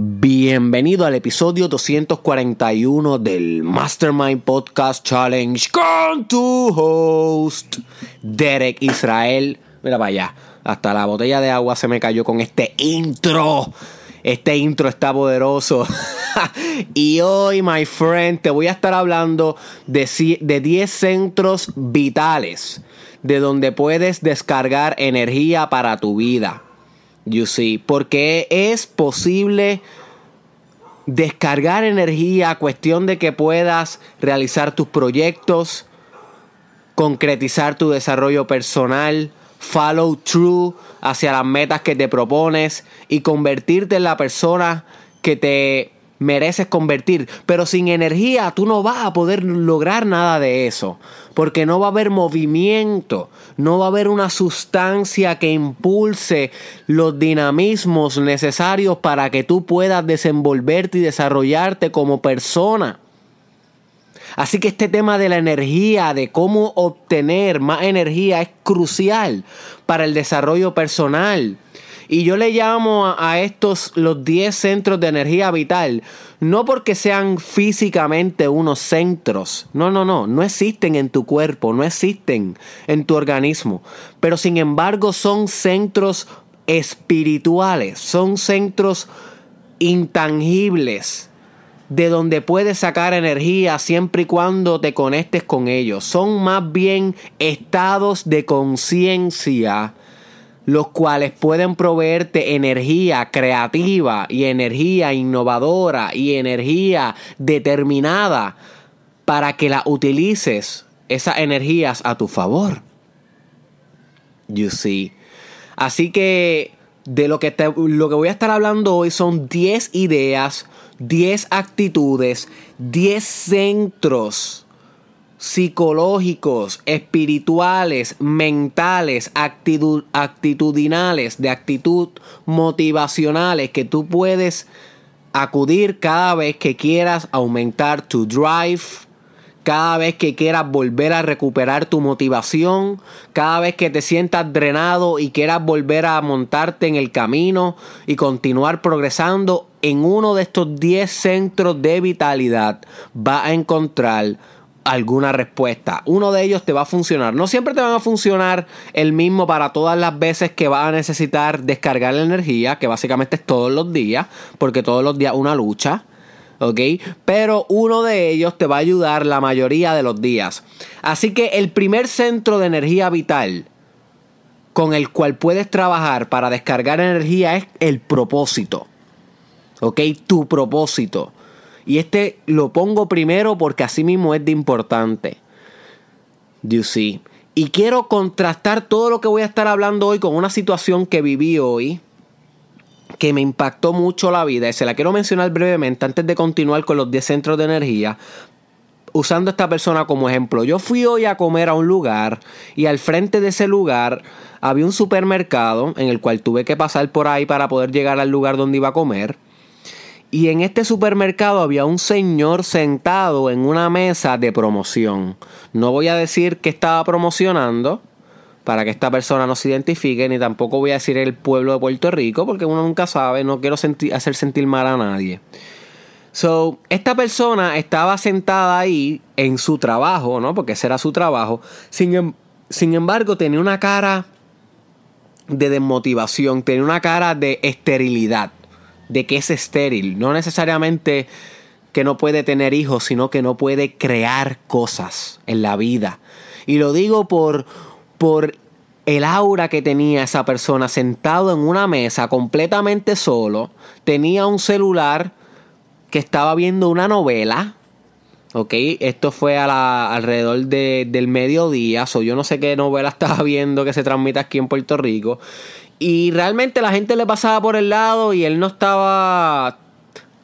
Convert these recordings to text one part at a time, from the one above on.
Bienvenido al episodio 241 del Mastermind Podcast Challenge con tu host, Derek Israel. Mira para allá, hasta la botella de agua se me cayó con este intro. Este intro está poderoso. y hoy, my friend, te voy a estar hablando de, de 10 centros vitales de donde puedes descargar energía para tu vida. You see, porque es posible descargar energía, cuestión de que puedas realizar tus proyectos, concretizar tu desarrollo personal, follow through hacia las metas que te propones y convertirte en la persona que te mereces convertir. Pero sin energía tú no vas a poder lograr nada de eso. Porque no va a haber movimiento, no va a haber una sustancia que impulse los dinamismos necesarios para que tú puedas desenvolverte y desarrollarte como persona. Así que este tema de la energía, de cómo obtener más energía es crucial para el desarrollo personal. Y yo le llamo a estos los 10 centros de energía vital, no porque sean físicamente unos centros, no, no, no, no existen en tu cuerpo, no existen en tu organismo, pero sin embargo son centros espirituales, son centros intangibles de donde puedes sacar energía siempre y cuando te conectes con ellos. Son más bien estados de conciencia los cuales pueden proveerte energía creativa y energía innovadora y energía determinada para que la utilices esas energías a tu favor. You see. Así que de lo que, lo que voy a estar hablando hoy son 10 ideas, 10 actitudes, 10 centros psicológicos, espirituales, mentales, actitudinales, de actitud motivacionales que tú puedes acudir cada vez que quieras aumentar tu drive, cada vez que quieras volver a recuperar tu motivación, cada vez que te sientas drenado y quieras volver a montarte en el camino y continuar progresando, en uno de estos 10 centros de vitalidad va a encontrar alguna respuesta. Uno de ellos te va a funcionar. No siempre te van a funcionar el mismo para todas las veces que vas a necesitar descargar la energía, que básicamente es todos los días, porque todos los días una lucha. ¿ok? Pero uno de ellos te va a ayudar la mayoría de los días. Así que el primer centro de energía vital con el cual puedes trabajar para descargar energía es el propósito. ¿Ok? Tu propósito. Y este lo pongo primero porque así mismo es de importante. You see. Y quiero contrastar todo lo que voy a estar hablando hoy con una situación que viví hoy que me impactó mucho la vida y se la quiero mencionar brevemente antes de continuar con los 10 centros de energía usando esta persona como ejemplo. Yo fui hoy a comer a un lugar y al frente de ese lugar había un supermercado en el cual tuve que pasar por ahí para poder llegar al lugar donde iba a comer. Y en este supermercado había un señor sentado en una mesa de promoción. No voy a decir que estaba promocionando para que esta persona no se identifique, ni tampoco voy a decir el pueblo de Puerto Rico, porque uno nunca sabe, no quiero hacer sentir mal a nadie. So, esta persona estaba sentada ahí en su trabajo, ¿no? Porque ese era su trabajo. Sin, em, sin embargo, tenía una cara de desmotivación, tenía una cara de esterilidad de que es estéril. No necesariamente que no puede tener hijos, sino que no puede crear cosas en la vida. Y lo digo por, por el aura que tenía esa persona sentado en una mesa completamente solo. Tenía un celular que estaba viendo una novela. Ok, esto fue a la, alrededor del mediodía. So yo no sé qué novela estaba viendo que se transmite aquí en Puerto Rico. Y realmente la gente le pasaba por el lado y él no estaba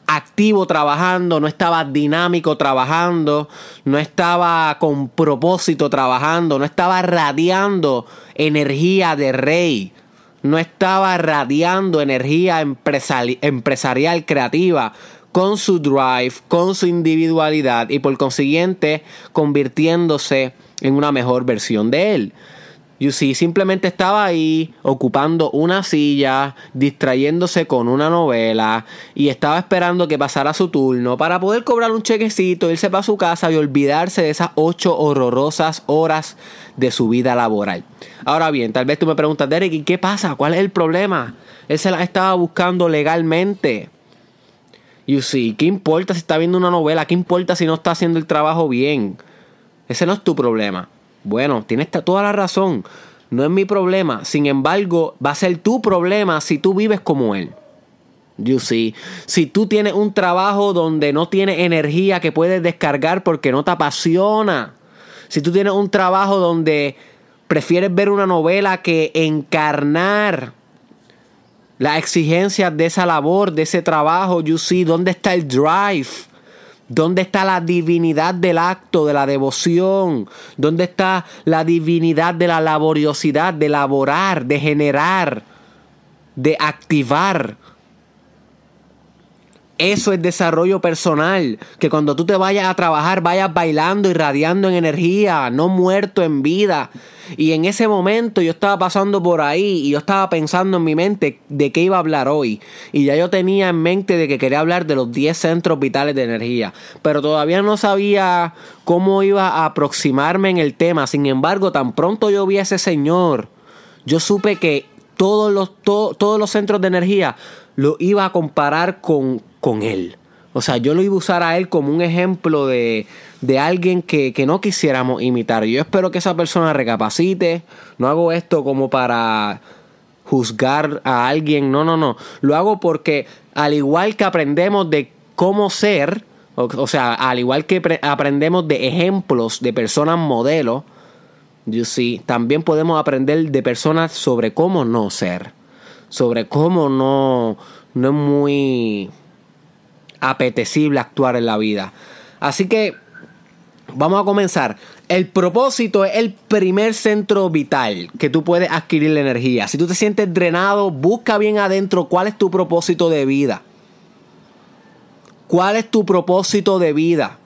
activo trabajando, no estaba dinámico trabajando, no estaba con propósito trabajando, no estaba radiando energía de rey, no estaba radiando energía empresarial creativa con su drive, con su individualidad y por consiguiente convirtiéndose en una mejor versión de él. You see, simplemente estaba ahí ocupando una silla, distrayéndose con una novela y estaba esperando que pasara su turno para poder cobrar un chequecito, irse para su casa y olvidarse de esas ocho horrorosas horas de su vida laboral. Ahora bien, tal vez tú me preguntas, Derek, ¿y qué pasa? ¿Cuál es el problema? Él se la estaba buscando legalmente. You see, ¿qué importa si está viendo una novela? ¿Qué importa si no está haciendo el trabajo bien? Ese no es tu problema. Bueno, tienes toda la razón. No es mi problema. Sin embargo, va a ser tu problema si tú vives como él. You see. Si tú tienes un trabajo donde no tienes energía que puedes descargar porque no te apasiona. Si tú tienes un trabajo donde prefieres ver una novela que encarnar las exigencias de esa labor, de ese trabajo, you see, ¿dónde está el drive? ¿Dónde está la divinidad del acto, de la devoción? ¿Dónde está la divinidad de la laboriosidad, de laborar, de generar, de activar? Eso es desarrollo personal. Que cuando tú te vayas a trabajar vayas bailando y radiando en energía, no muerto en vida. Y en ese momento yo estaba pasando por ahí y yo estaba pensando en mi mente de qué iba a hablar hoy. Y ya yo tenía en mente de que quería hablar de los 10 centros vitales de energía. Pero todavía no sabía cómo iba a aproximarme en el tema. Sin embargo, tan pronto yo vi a ese señor, yo supe que todos los, todos los centros de energía lo iba a comparar con, con él. O sea, yo lo iba a usar a él como un ejemplo de, de alguien que, que, no quisiéramos imitar. Yo espero que esa persona recapacite. No hago esto como para juzgar a alguien. No, no, no. Lo hago porque al igual que aprendemos de cómo ser, o, sea, al igual que aprendemos de ejemplos de personas modelos, you see, también podemos aprender de personas sobre cómo no ser. Sobre cómo no, no es muy apetecible actuar en la vida. Así que vamos a comenzar. El propósito es el primer centro vital que tú puedes adquirir la energía. Si tú te sientes drenado, busca bien adentro cuál es tu propósito de vida. ¿Cuál es tu propósito de vida?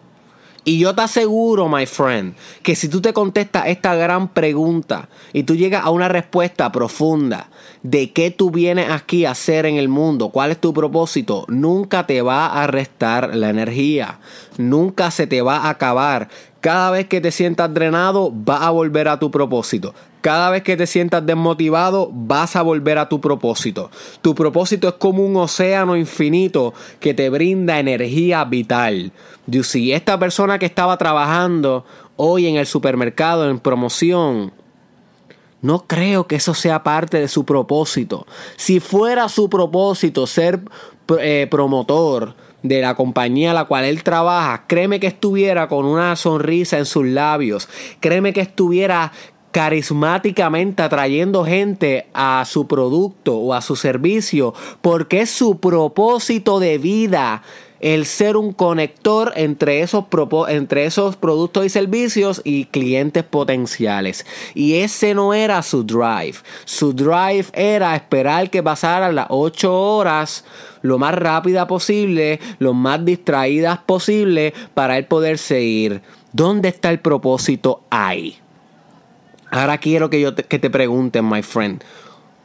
Y yo te aseguro, my friend, que si tú te contestas esta gran pregunta y tú llegas a una respuesta profunda de qué tú vienes aquí a hacer en el mundo, cuál es tu propósito, nunca te va a restar la energía, nunca se te va a acabar. Cada vez que te sientas drenado, va a volver a tu propósito. Cada vez que te sientas desmotivado, vas a volver a tu propósito. Tu propósito es como un océano infinito que te brinda energía vital. Si esta persona que estaba trabajando hoy en el supermercado en promoción, no creo que eso sea parte de su propósito. Si fuera su propósito ser eh, promotor de la compañía a la cual él trabaja, créeme que estuviera con una sonrisa en sus labios, créeme que estuviera carismáticamente atrayendo gente a su producto o a su servicio porque es su propósito de vida el ser un conector entre esos, entre esos productos y servicios y clientes potenciales. Y ese no era su drive. Su drive era esperar que pasaran las 8 horas lo más rápida posible, lo más distraídas posible para él poder seguir. ¿Dónde está el propósito ahí? Ahora quiero que yo te, que te pregunten, my friend,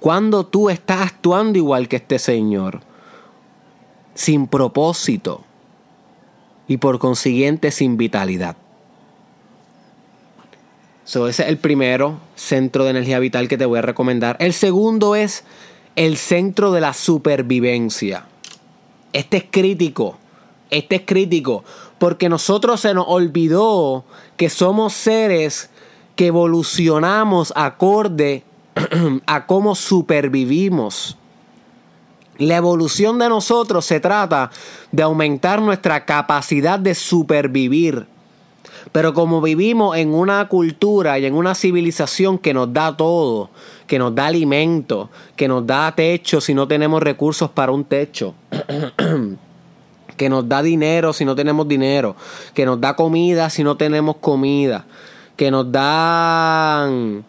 ¿cuándo tú estás actuando igual que este señor? Sin propósito y por consiguiente sin vitalidad. So, ese es el primero centro de energía vital que te voy a recomendar. El segundo es el centro de la supervivencia. Este es crítico. Este es crítico. Porque nosotros se nos olvidó que somos seres que evolucionamos acorde a cómo supervivimos. La evolución de nosotros se trata de aumentar nuestra capacidad de supervivir. Pero como vivimos en una cultura y en una civilización que nos da todo, que nos da alimento, que nos da techo si no tenemos recursos para un techo, que nos da dinero si no tenemos dinero, que nos da comida si no tenemos comida, que nos dan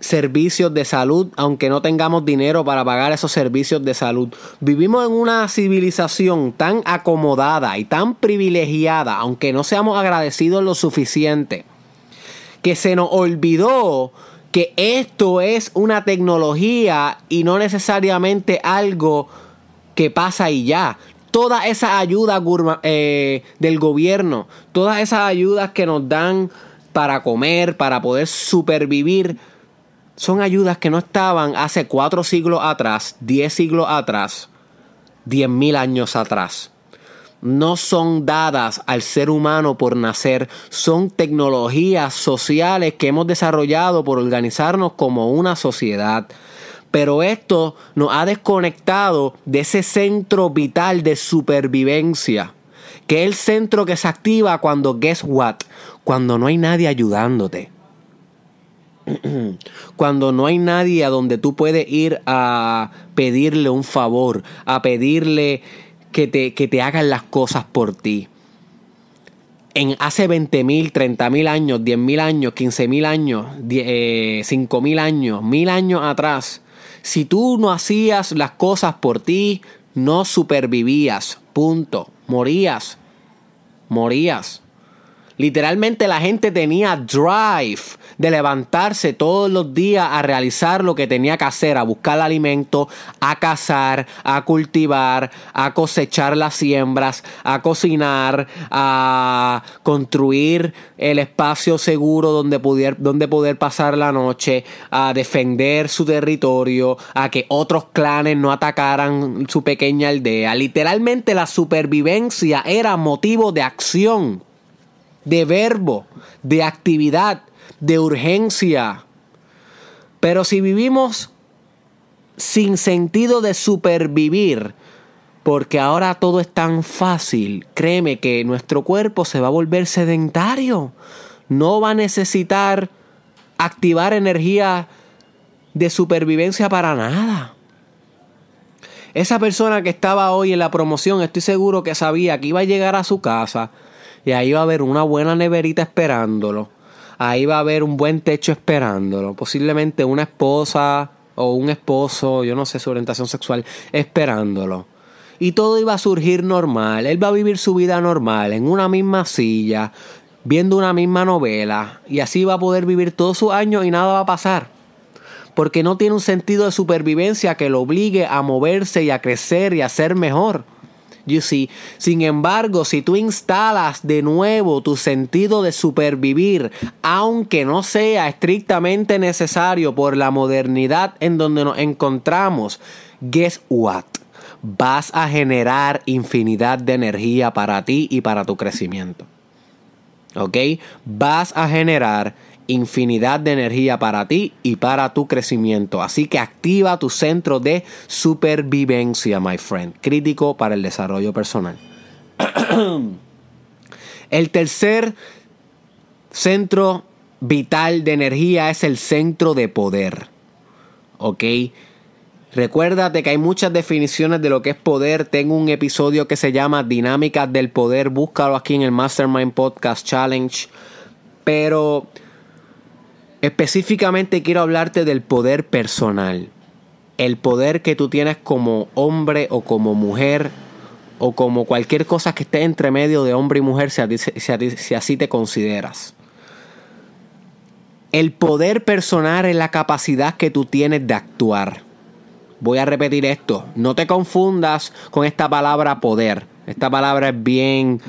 servicios de salud, aunque no tengamos dinero para pagar esos servicios de salud. Vivimos en una civilización tan acomodada y tan privilegiada, aunque no seamos agradecidos lo suficiente, que se nos olvidó que esto es una tecnología y no necesariamente algo que pasa y ya. Todas esas ayudas eh, del gobierno, todas esas ayudas que nos dan para comer, para poder supervivir, son ayudas que no estaban hace cuatro siglos atrás, diez siglos atrás, diez mil años atrás no son dadas al ser humano por nacer, son tecnologías sociales que hemos desarrollado por organizarnos como una sociedad. Pero esto nos ha desconectado de ese centro vital de supervivencia, que es el centro que se activa cuando, guess what, cuando no hay nadie ayudándote. Cuando no hay nadie a donde tú puedes ir a pedirle un favor, a pedirle que te, que te hagan las cosas por ti. En hace 20 mil, 30 mil años, 10 mil años, 15 mil años, 5 eh, mil años, mil años atrás, si tú no hacías las cosas por ti, no supervivías. Punto. Morías. Morías. Literalmente la gente tenía drive de levantarse todos los días a realizar lo que tenía que hacer, a buscar alimento, a cazar, a cultivar, a cosechar las siembras, a cocinar, a construir el espacio seguro donde poder, donde poder pasar la noche, a defender su territorio, a que otros clanes no atacaran su pequeña aldea. Literalmente la supervivencia era motivo de acción de verbo, de actividad, de urgencia. Pero si vivimos sin sentido de supervivir, porque ahora todo es tan fácil, créeme que nuestro cuerpo se va a volver sedentario. No va a necesitar activar energía de supervivencia para nada. Esa persona que estaba hoy en la promoción, estoy seguro que sabía que iba a llegar a su casa y ahí va a haber una buena neverita esperándolo. Ahí va a haber un buen techo esperándolo. Posiblemente una esposa o un esposo, yo no sé su orientación sexual, esperándolo. Y todo iba a surgir normal. Él va a vivir su vida normal, en una misma silla, viendo una misma novela. Y así va a poder vivir todos sus años y nada va a pasar. Porque no tiene un sentido de supervivencia que lo obligue a moverse y a crecer y a ser mejor. Sin embargo, si tú instalas de nuevo tu sentido de supervivir, aunque no sea estrictamente necesario por la modernidad en donde nos encontramos, guess what? Vas a generar infinidad de energía para ti y para tu crecimiento. ¿Ok? Vas a generar infinidad de energía para ti y para tu crecimiento. Así que activa tu centro de supervivencia, my friend. Crítico para el desarrollo personal. el tercer centro vital de energía es el centro de poder. ¿Ok? Recuérdate que hay muchas definiciones de lo que es poder. Tengo un episodio que se llama Dinámicas del Poder. Búscalo aquí en el Mastermind Podcast Challenge. Pero Específicamente quiero hablarte del poder personal. El poder que tú tienes como hombre o como mujer o como cualquier cosa que esté entre medio de hombre y mujer si, si así te consideras. El poder personal es la capacidad que tú tienes de actuar. Voy a repetir esto. No te confundas con esta palabra poder. Esta palabra es bien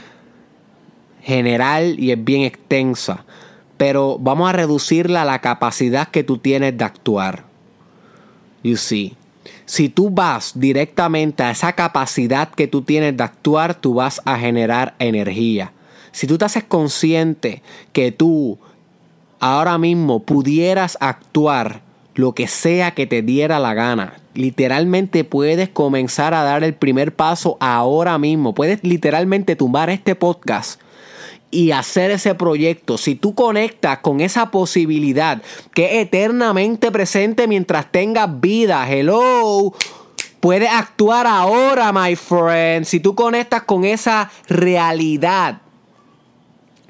general y es bien extensa pero vamos a reducirla a la capacidad que tú tienes de actuar. You see. Si tú vas directamente a esa capacidad que tú tienes de actuar, tú vas a generar energía. Si tú te haces consciente que tú ahora mismo pudieras actuar lo que sea que te diera la gana, literalmente puedes comenzar a dar el primer paso ahora mismo. Puedes literalmente tumbar este podcast y hacer ese proyecto, si tú conectas con esa posibilidad que es eternamente presente mientras tengas vida, hello, puedes actuar ahora, my friend. Si tú conectas con esa realidad,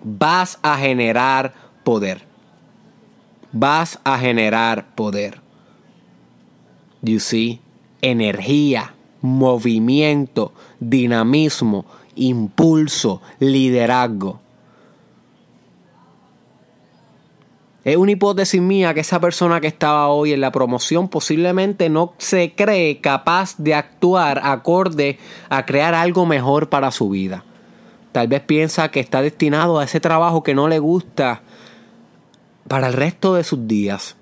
vas a generar poder. Vas a generar poder. You see, energía, movimiento, dinamismo, impulso, liderazgo. Es una hipótesis mía que esa persona que estaba hoy en la promoción posiblemente no se cree capaz de actuar acorde a crear algo mejor para su vida. Tal vez piensa que está destinado a ese trabajo que no le gusta para el resto de sus días.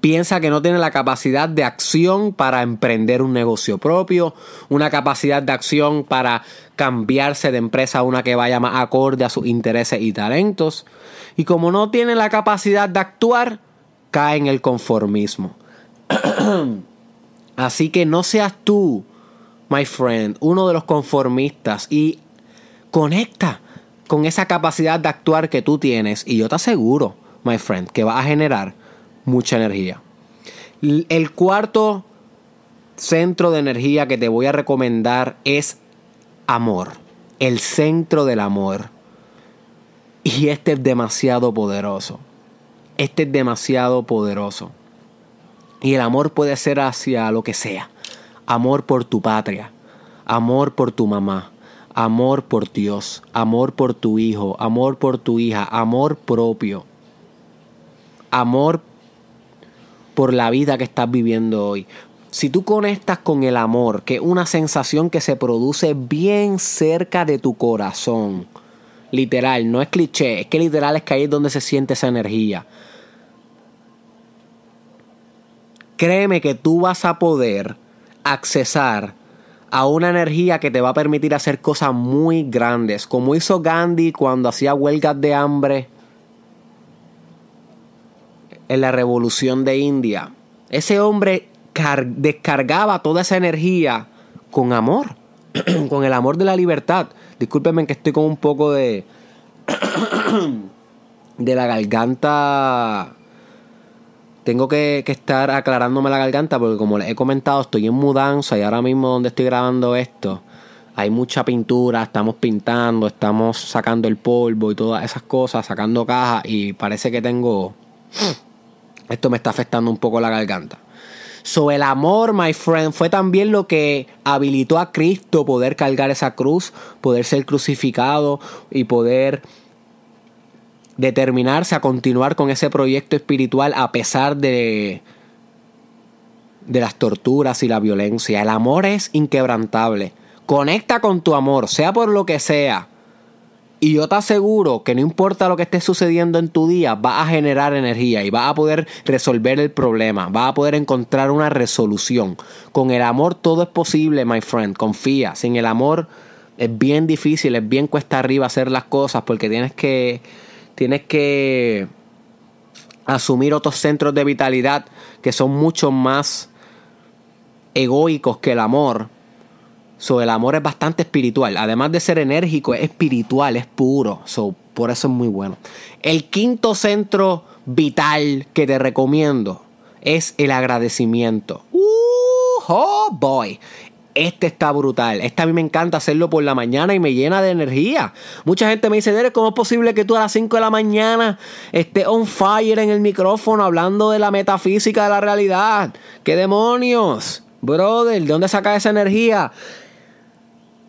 Piensa que no tiene la capacidad de acción para emprender un negocio propio, una capacidad de acción para cambiarse de empresa a una que vaya más acorde a sus intereses y talentos. Y como no tiene la capacidad de actuar, cae en el conformismo. Así que no seas tú, my friend, uno de los conformistas y conecta con esa capacidad de actuar que tú tienes y yo te aseguro, my friend, que va a generar mucha energía. El cuarto centro de energía que te voy a recomendar es amor, el centro del amor. Y este es demasiado poderoso. Este es demasiado poderoso. Y el amor puede ser hacia lo que sea. Amor por tu patria, amor por tu mamá, amor por Dios, amor por tu hijo, amor por tu hija, amor propio, amor por la vida que estás viviendo hoy. Si tú conectas con el amor, que es una sensación que se produce bien cerca de tu corazón, literal, no es cliché, es que literal es que ahí es donde se siente esa energía. Créeme que tú vas a poder accesar a una energía que te va a permitir hacer cosas muy grandes, como hizo Gandhi cuando hacía huelgas de hambre en la revolución de India. Ese hombre descargaba toda esa energía con amor, con el amor de la libertad. Discúlpenme que estoy con un poco de de la garganta tengo que, estar aclarándome la garganta porque como les he comentado estoy en mudanza y ahora mismo donde estoy grabando esto hay mucha pintura, estamos pintando, estamos sacando el polvo y todas esas cosas, sacando cajas y parece que tengo... Esto me está afectando un poco la garganta. So, el amor, my friend, fue también lo que habilitó a Cristo poder cargar esa cruz, poder ser crucificado y poder determinarse a continuar con ese proyecto espiritual a pesar de, de las torturas y la violencia. El amor es inquebrantable. Conecta con tu amor, sea por lo que sea. Y yo te aseguro que no importa lo que esté sucediendo en tu día, va a generar energía y va a poder resolver el problema, va a poder encontrar una resolución. Con el amor todo es posible, my friend, confía. Sin el amor es bien difícil, es bien cuesta arriba hacer las cosas porque tienes que tienes que asumir otros centros de vitalidad que son mucho más egoicos que el amor. So, el amor es bastante espiritual. Además de ser enérgico, es espiritual, es puro. So, por eso es muy bueno. El quinto centro vital que te recomiendo es el agradecimiento. Uh, oh boy este está brutal. Este a mí me encanta hacerlo por la mañana y me llena de energía. Mucha gente me dice, Derek, ¿cómo es posible que tú a las 5 de la mañana estés on fire en el micrófono hablando de la metafísica de la realidad? ¿Qué demonios? Brother, ¿de dónde sacas esa energía?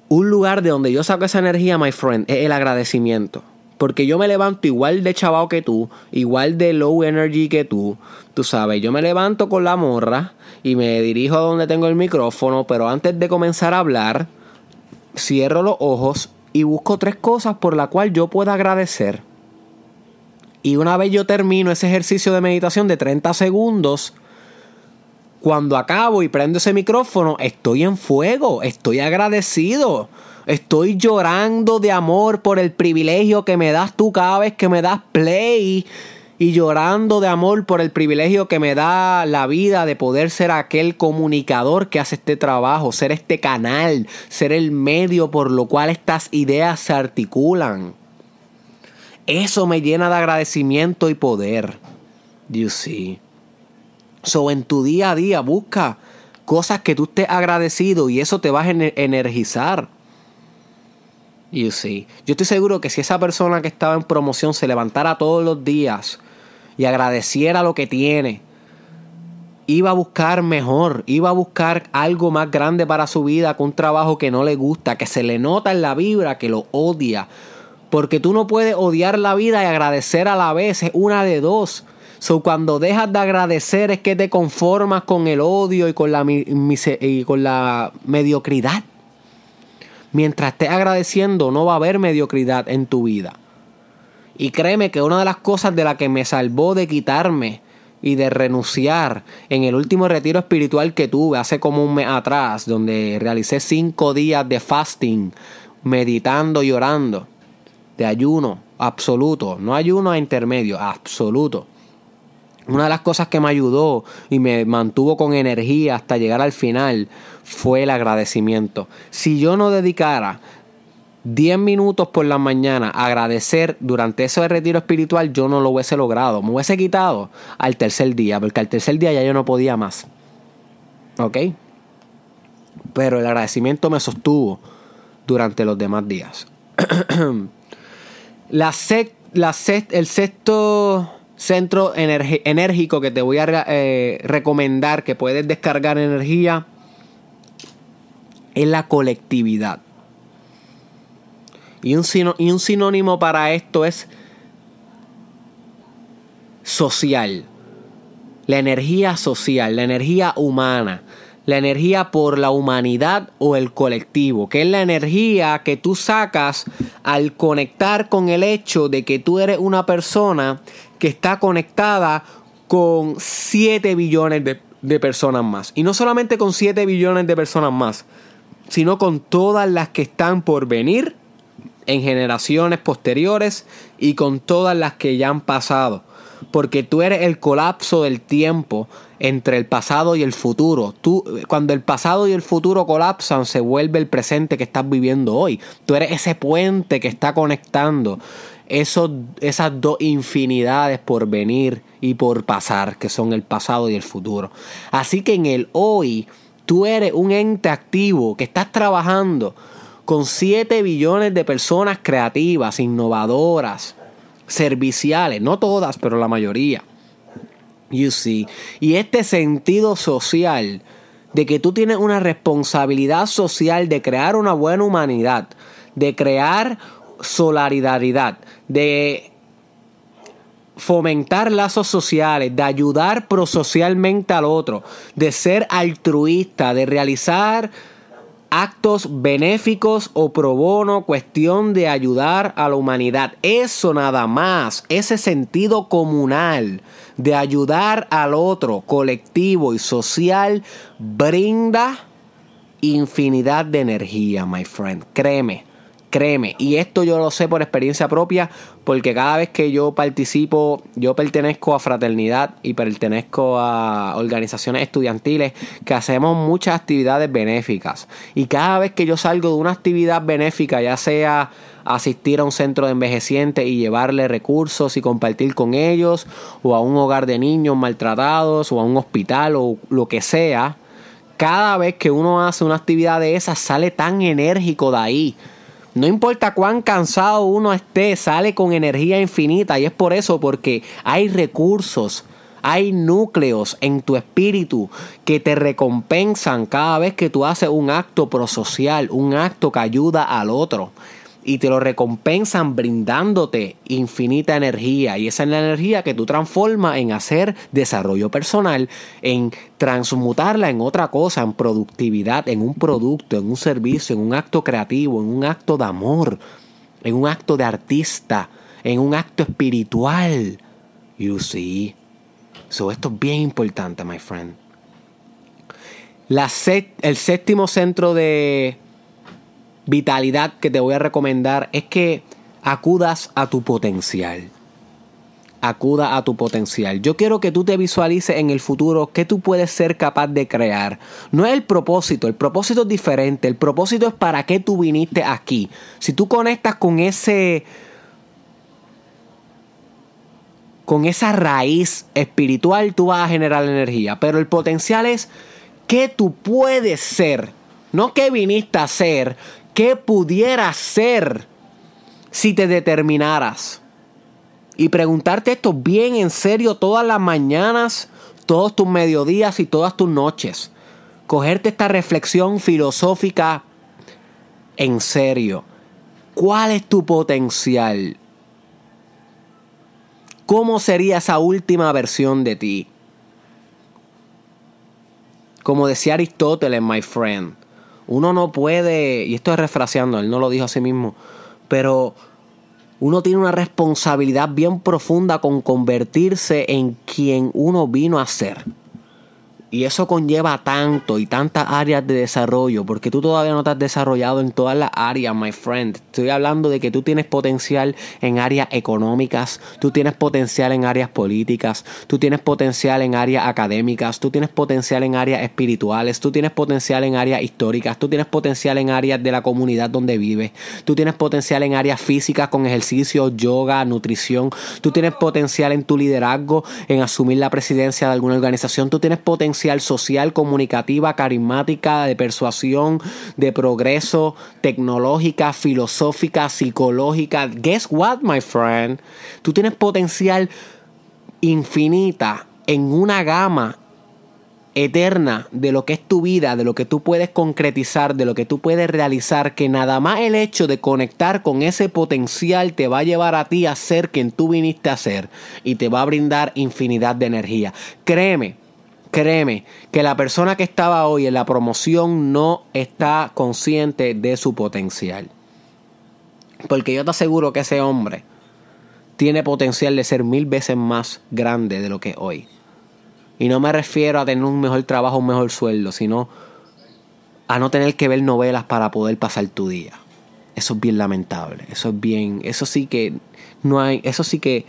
Un lugar de donde yo saco esa energía, my friend, es el agradecimiento. Porque yo me levanto igual de chavao que tú, igual de low energy que tú. Tú sabes, yo me levanto con la morra y me dirijo a donde tengo el micrófono, pero antes de comenzar a hablar, cierro los ojos y busco tres cosas por las cuales yo pueda agradecer. Y una vez yo termino ese ejercicio de meditación de 30 segundos, cuando acabo y prendo ese micrófono, estoy en fuego, estoy agradecido. Estoy llorando de amor por el privilegio que me das tú cada vez que me das play. Y llorando de amor por el privilegio que me da la vida de poder ser aquel comunicador que hace este trabajo, ser este canal, ser el medio por lo cual estas ideas se articulan. Eso me llena de agradecimiento y poder. You see. So en tu día a día busca cosas que tú estés agradecido y eso te va a energizar. You see. Yo estoy seguro que si esa persona que estaba en promoción se levantara todos los días y agradeciera lo que tiene, iba a buscar mejor, iba a buscar algo más grande para su vida con un trabajo que no le gusta, que se le nota en la vibra, que lo odia. Porque tú no puedes odiar la vida y agradecer a la vez, es una de dos. So, cuando dejas de agradecer es que te conformas con el odio y con la, mediocridad. Mientras estés agradeciendo, no va a haber mediocridad en tu vida. Y créeme que una de las cosas de la que me salvó de quitarme y de renunciar en el último retiro espiritual que tuve hace como un mes atrás, donde realicé cinco días de fasting, meditando y orando, de ayuno absoluto, no ayuno a intermedio, absoluto. Una de las cosas que me ayudó y me mantuvo con energía hasta llegar al final fue el agradecimiento. Si yo no dedicara 10 minutos por la mañana agradecer durante ese retiro espiritual, yo no lo hubiese logrado. Me hubiese quitado al tercer día, porque al tercer día ya yo no podía más. ¿Ok? Pero el agradecimiento me sostuvo durante los demás días. la, la el sexto centro enérgico que te voy a eh, recomendar que puedes descargar energía es la colectividad. Y un, y un sinónimo para esto es social. La energía social, la energía humana, la energía por la humanidad o el colectivo, que es la energía que tú sacas al conectar con el hecho de que tú eres una persona que está conectada con 7 billones de, personas más. Y no solamente con 7 billones de personas más, sino con todas las que están por venir en generaciones posteriores y con todas las que ya han pasado. Porque tú eres el colapso del tiempo entre el pasado y el futuro. Tú, cuando el pasado y el futuro colapsan, se vuelve el presente que estás viviendo hoy. Tú eres ese puente que está conectando esas dos infinidades por venir y por pasar, que son el pasado y el futuro. Así que en el hoy, tú eres un ente activo que estás trabajando con 7 billones de personas creativas, innovadoras, serviciales, no todas, pero la mayoría. You see. Y este sentido social de que tú tienes una responsabilidad social de crear una buena humanidad, de crear solidaridad, de fomentar lazos sociales, de ayudar prosocialmente al otro, de ser altruista, de realizar actos benéficos o pro bono, cuestión de ayudar a la humanidad. Eso nada más, ese sentido comunal de ayudar al otro, colectivo y social, brinda infinidad de energía, my friend. Créeme. Créeme, y esto yo lo sé por experiencia propia, porque cada vez que yo participo, yo pertenezco a fraternidad y pertenezco a organizaciones estudiantiles que hacemos muchas actividades benéficas. Y cada vez que yo salgo de una actividad benéfica, ya sea asistir a un centro de envejecientes y llevarle recursos y compartir con ellos, o a un hogar de niños maltratados, o a un hospital, o lo que sea, cada vez que uno hace una actividad de esas, sale tan enérgico de ahí. No importa cuán cansado uno esté, sale con energía infinita y es por eso porque hay recursos, hay núcleos en tu espíritu que te recompensan cada vez que tú haces un acto prosocial, un acto que ayuda al otro y te lo recompensan brindándote infinita energía. Y esa es la energía que tú transformas en hacer desarrollo personal, en transmutarla en otra cosa, en productividad, en un producto, en un servicio, en un acto creativo, en un acto de amor, en un acto de artista, en un acto espiritual. You see. So, esto es bien importante, my friend. El séptimo centro de vitalidad que te voy a recomendar es que acudas a tu potencial. Acuda a tu potencial. Yo quiero que tú te visualices en el futuro qué tú puedes ser capaz de crear. No es el propósito, el propósito es diferente. El propósito es para qué tú viniste aquí. Si tú conectas con ese con esa raíz espiritual, tú vas a generar energía. Pero el potencial es qué tú puedes ser. No qué viniste a ser, ¿Qué pudiera ser si te determinaras? Y preguntarte esto bien en serio todas las mañanas, todos tus mediodías y todas tus noches. Cogerte esta reflexión filosófica en serio. ¿Cuál es tu potencial? ¿Cómo sería esa última versión de ti? Como decía Aristóteles, my friend, uno no puede, y esto es refraseando, él no lo dijo a sí mismo, pero uno tiene una responsabilidad bien profunda con convertirse en quien uno vino a ser. Y eso conlleva tanto y tantas áreas de desarrollo, porque tú todavía no te has desarrollado en todas las áreas, my friend. Estoy hablando de que tú tienes potencial en áreas económicas, tú tienes potencial en áreas políticas, tú tienes potencial en áreas académicas, tú tienes potencial en áreas espirituales, tú tienes potencial en áreas históricas, tú tienes potencial en áreas de la comunidad donde vives, tú tienes potencial en áreas físicas con ejercicio, yoga, nutrición, tú tienes potencial en tu liderazgo, en asumir la presidencia de alguna organización, tú tienes potencial social, comunicativa, carismática, de persuasión, de progreso, tecnológica, filosófica, psicológica. Guess what, my friend? Tú tienes potencial infinita en una gama eterna de lo que es tu vida, de lo que tú puedes concretizar, de lo que tú puedes realizar, que nada más el hecho de conectar con ese potencial te va a llevar a ti a ser quien tú viniste a ser y te va a brindar infinidad de energía. Créeme, Créeme que la persona que estaba hoy en la promoción no está consciente de su potencial. Porque yo te aseguro que ese hombre tiene potencial de ser mil veces más grande de lo que es hoy. Y no me refiero a tener un mejor trabajo, un mejor sueldo, sino a no tener que ver novelas para poder pasar tu día. Eso es bien lamentable. Eso es bien. Eso sí que no hay. Eso sí que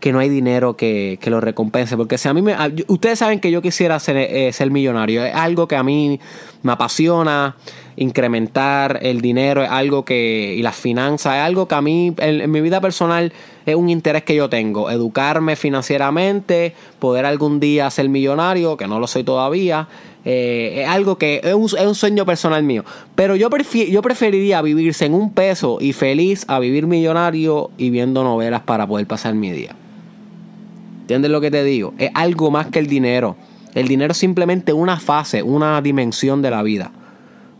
que no hay dinero que, lo recompense. Porque si a mí me. Ustedes saben que yo quisiera ser, eh, ser millonario. Es algo que a mí me apasiona. Incrementar el dinero es algo que. Y las finanzas es algo que a mí, en, mi vida personal, es un interés que yo tengo. Educarme financieramente, poder algún día ser millonario, que no lo soy todavía. Eh, es algo que es un, es un, sueño personal mío. Pero yo, yo preferiría vivirse en un peso y feliz a vivir millonario y viendo novelas para poder pasar mi día. ¿Entiendes lo que te digo? Es algo más que el dinero. El dinero es simplemente una fase, una dimensión de la vida.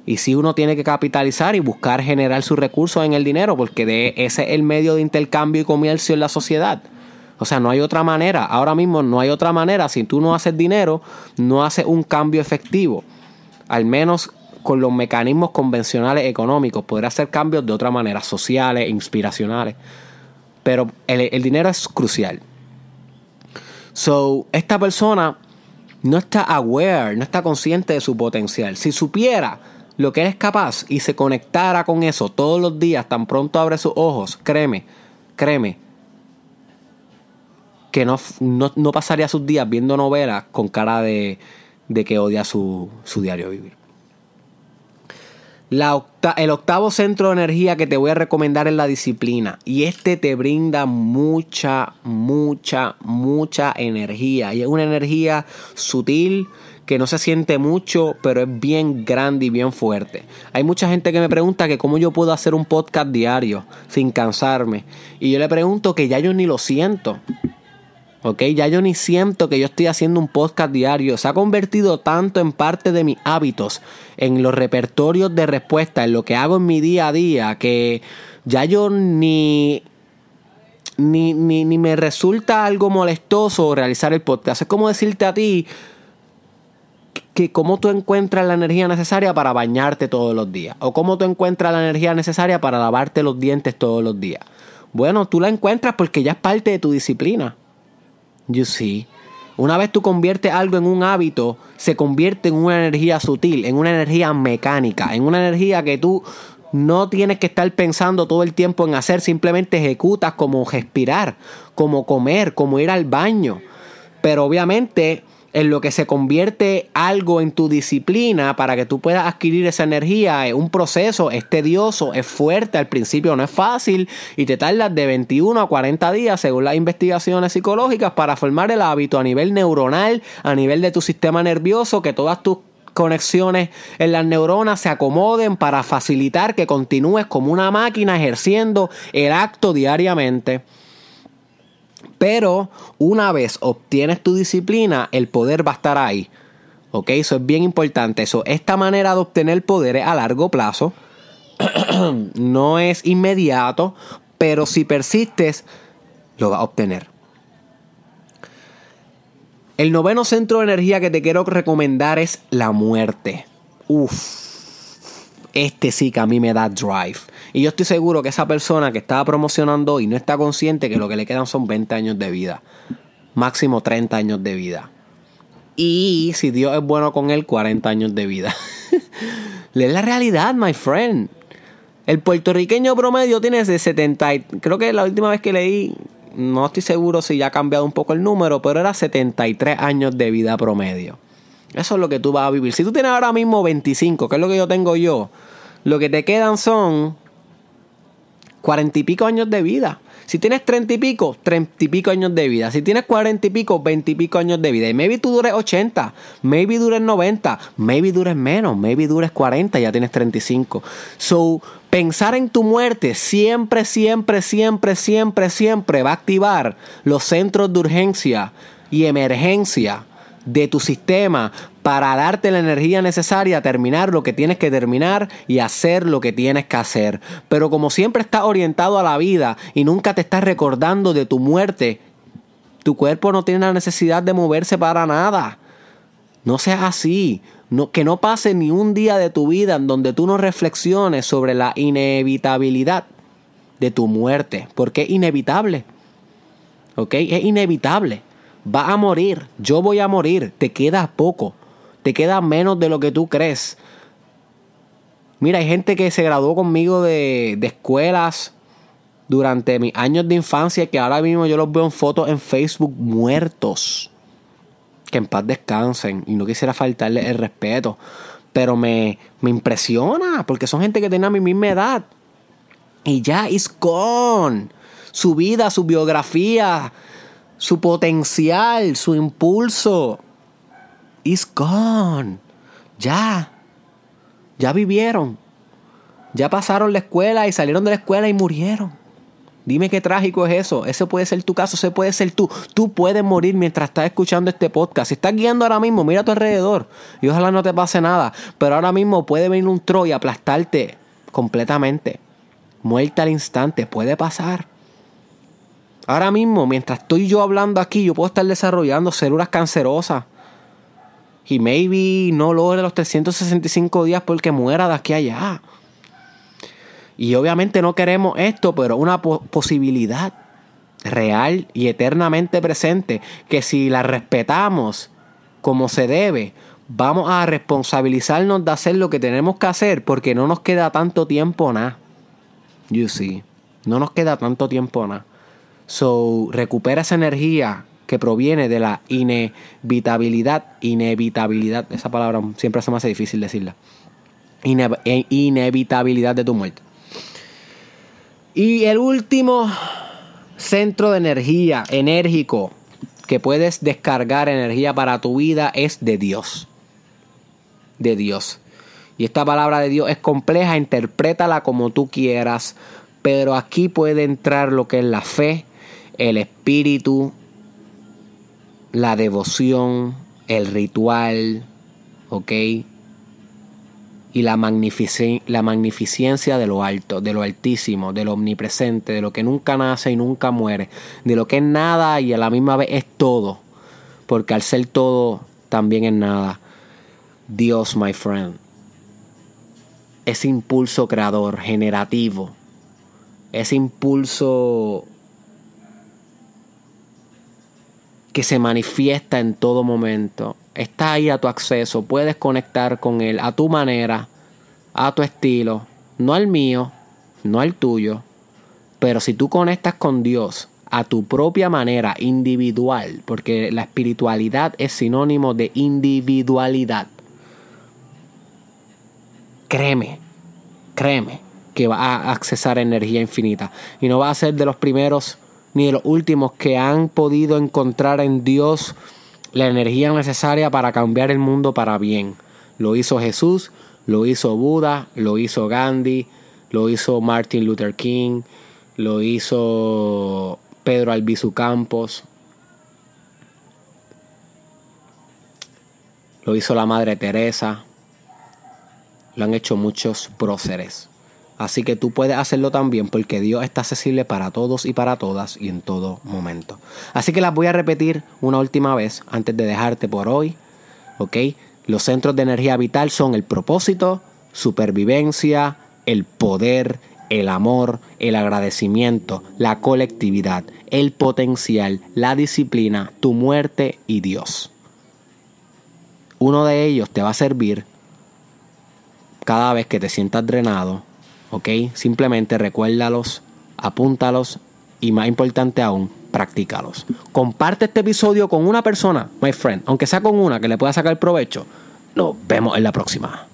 Y si uno tiene que capitalizar y buscar generar sus recursos en el dinero, porque ese es el medio de intercambio y comercio en la sociedad. O sea, no hay otra manera. Ahora mismo no hay otra manera. Si tú no haces dinero, no haces un cambio efectivo. Al menos con los mecanismos convencionales económicos. Podrás hacer cambios de otra manera, sociales, inspiracionales. Pero el dinero es crucial. So, esta persona no está aware, no está consciente de su potencial. Si supiera lo que eres capaz y se conectara con eso todos los días, tan pronto abre sus ojos, créeme, créeme, que no, no, pasaría sus días viendo novelas con cara de, de que odia su, su diario vivir el octavo centro de energía que te voy a recomendar es la disciplina. Y este te brinda mucha, mucha, mucha energía. Y es una energía sutil que no se siente mucho, pero es bien grande y bien fuerte. Hay mucha gente que me pregunta que cómo yo puedo hacer un podcast diario sin cansarme. Y yo le pregunto que ya yo ni lo siento. ¿Ok? Ya yo ni siento que yo estoy haciendo un podcast diario. Se ha convertido tanto en parte de mis hábitos, en los repertorios de respuesta, en lo que hago en mi día a día, que ya yo ni, ni, ni, ni me resulta algo molestoso realizar el podcast. Es como decirte a ti que cómo tú encuentras la energía necesaria para bañarte todos los días. O cómo tú encuentras la energía necesaria para lavarte los dientes todos los días. Bueno, tú la encuentras porque ya es parte de tu disciplina. You see. Una vez tú conviertes algo en un hábito, se convierte en una energía sutil, en una energía mecánica, en una energía que tú no tienes que estar pensando todo el tiempo en hacer, simplemente ejecutas como respirar, como comer, como ir al baño. Pero obviamente en lo que se convierte algo en tu disciplina para que tú puedas adquirir esa energía es un proceso, es tedioso, es fuerte, al principio no es fácil y te tardas de 21 a 40 días según las investigaciones psicológicas para formar el hábito a nivel neuronal, a nivel de tu sistema nervioso, que todas tus conexiones en las neuronas se acomoden para facilitar que continúes como una máquina ejerciendo el acto diariamente. Pero una vez obtienes tu disciplina, el poder va a estar ahí. ¿Ok? Eso es bien importante. Eso, esta manera de obtener poder a largo plazo. no es inmediato, pero si persistes, lo vas a obtener. El noveno centro de energía que te quiero recomendar es la muerte. Uf, este sí que a mí me da drive. Y yo estoy seguro que esa persona que estaba promocionando y no está consciente que lo que le quedan son 20 años de vida. Máximo 30 años de vida. Y si Dios es bueno con él, 40 años de vida. es la realidad, my friend. El puertorriqueño promedio tiene de 70. Creo que la última vez que leí, no estoy seguro si ya ha cambiado un poco el número, pero era 73 años de vida promedio. Eso es lo que tú vas a vivir. Si tú tienes ahora mismo 25, que es lo que yo tengo yo, lo que te quedan son 40 y pico años de vida. Si tienes 30 y pico, 30 y pico años de vida. Si tienes 40 y pico, 20 y pico años de vida. Y maybe tú dures 80, maybe dures 90, maybe dures menos, maybe dures 40, ya tienes 35. So, pensar en tu muerte siempre, siempre, siempre, siempre, siempre va a activar los centros de urgencia y emergencia de tu sistema para darte la energía necesaria a terminar lo que tienes que terminar y hacer lo que tienes que hacer. Pero como siempre estás orientado a la vida y nunca te estás recordando de tu muerte, tu cuerpo no tiene la necesidad de moverse para nada. No seas así. No, que no pase ni un día de tu vida en donde tú no reflexiones sobre la inevitabilidad de tu muerte. Porque es inevitable. ¿Ok? Es inevitable. Va a morir, yo voy a morir, te queda poco, te queda menos de lo que tú crees. Mira, hay gente que se graduó conmigo de, de escuelas durante mis años de infancia que ahora mismo yo los veo en fotos en Facebook muertos. Que en paz descansen y no quisiera faltarle el respeto. Pero me, me impresiona porque son gente que tiene mi misma edad. Y ya, is gone. Su vida, su biografía, su potencial, su impulso, is gone. Ya. Ya vivieron. Ya pasaron la escuela y salieron de la escuela y murieron. Dime qué trágico es eso. Ese puede ser tu caso, ese puede ser tú. Tú puedes morir mientras estás escuchando este podcast. Si estás guiando ahora mismo, mira a tu alrededor. Y ojalá no te pase nada. Pero ahora mismo puede venir un tro y aplastarte completamente. Muerta al instante. Puede pasar. Ahora mismo, mientras estoy yo hablando aquí, yo puedo estar desarrollando células cancerosas. Y maybe no logre los 365 días porque muera de aquí a allá. Y obviamente no queremos esto, pero una posibilidad real y eternamente presente que si la respetamos como se debe, vamos a responsabilizarnos de hacer lo que tenemos que hacer porque no nos queda tanto tiempo nada. You see, no nos queda tanto tiempo nada. So, recupera esa energía que proviene de la inevitabilidad, inevitabilidad, esa palabra siempre se me hace difícil decirla, eh, inevitabilidad de tu muerte. Y el último centro de energía enérgico que puedes descargar energía para tu vida es de Dios. De Dios. Y esta palabra de Dios es compleja, interprétala como tú quieras, pero aquí puede entrar lo que es la fe, el espíritu, la devoción, el ritual, ¿ok? Y la, la magnificencia de lo alto, de lo altísimo, de lo omnipresente, de lo que nunca nace y nunca muere, de lo que es nada y a la misma vez es todo, porque al ser todo también es nada. Dios, my friend, ese impulso creador, generativo, ese impulso que se manifiesta en todo momento. Está ahí a tu acceso, puedes conectar con Él a tu manera, a tu estilo, no al mío, no al tuyo. Pero si tú conectas con Dios a tu propia manera individual, porque la espiritualidad es sinónimo de individualidad, créeme, créeme que va a accesar energía infinita y no va a ser de los primeros ni los últimos que han podido encontrar en Dios la energía necesaria para cambiar el mundo para bien. Lo hizo Jesús, lo hizo Buda, lo hizo Gandhi, lo hizo Martin Luther King, lo hizo Pedro Albizu Campos, lo hizo la Madre Teresa, lo han hecho muchos próceres. Así que tú puedes hacerlo también porque Dios está accesible para todos y para todas y en todo momento. Así que las voy a repetir una última vez antes de dejarte por hoy. ¿Ok? Los centros de energía vital son el propósito, supervivencia, el poder, el amor, el agradecimiento, la colectividad, el potencial, la disciplina, tu muerte y Dios. Uno de ellos te va a servir cada vez que te sientas drenado, ¿ok? Simplemente recuérdalos, apúntalos y más importante aún, practícalos. Comparte este episodio con una persona, my friend, aunque sea con una que le pueda sacar provecho. Nos vemos en la próxima.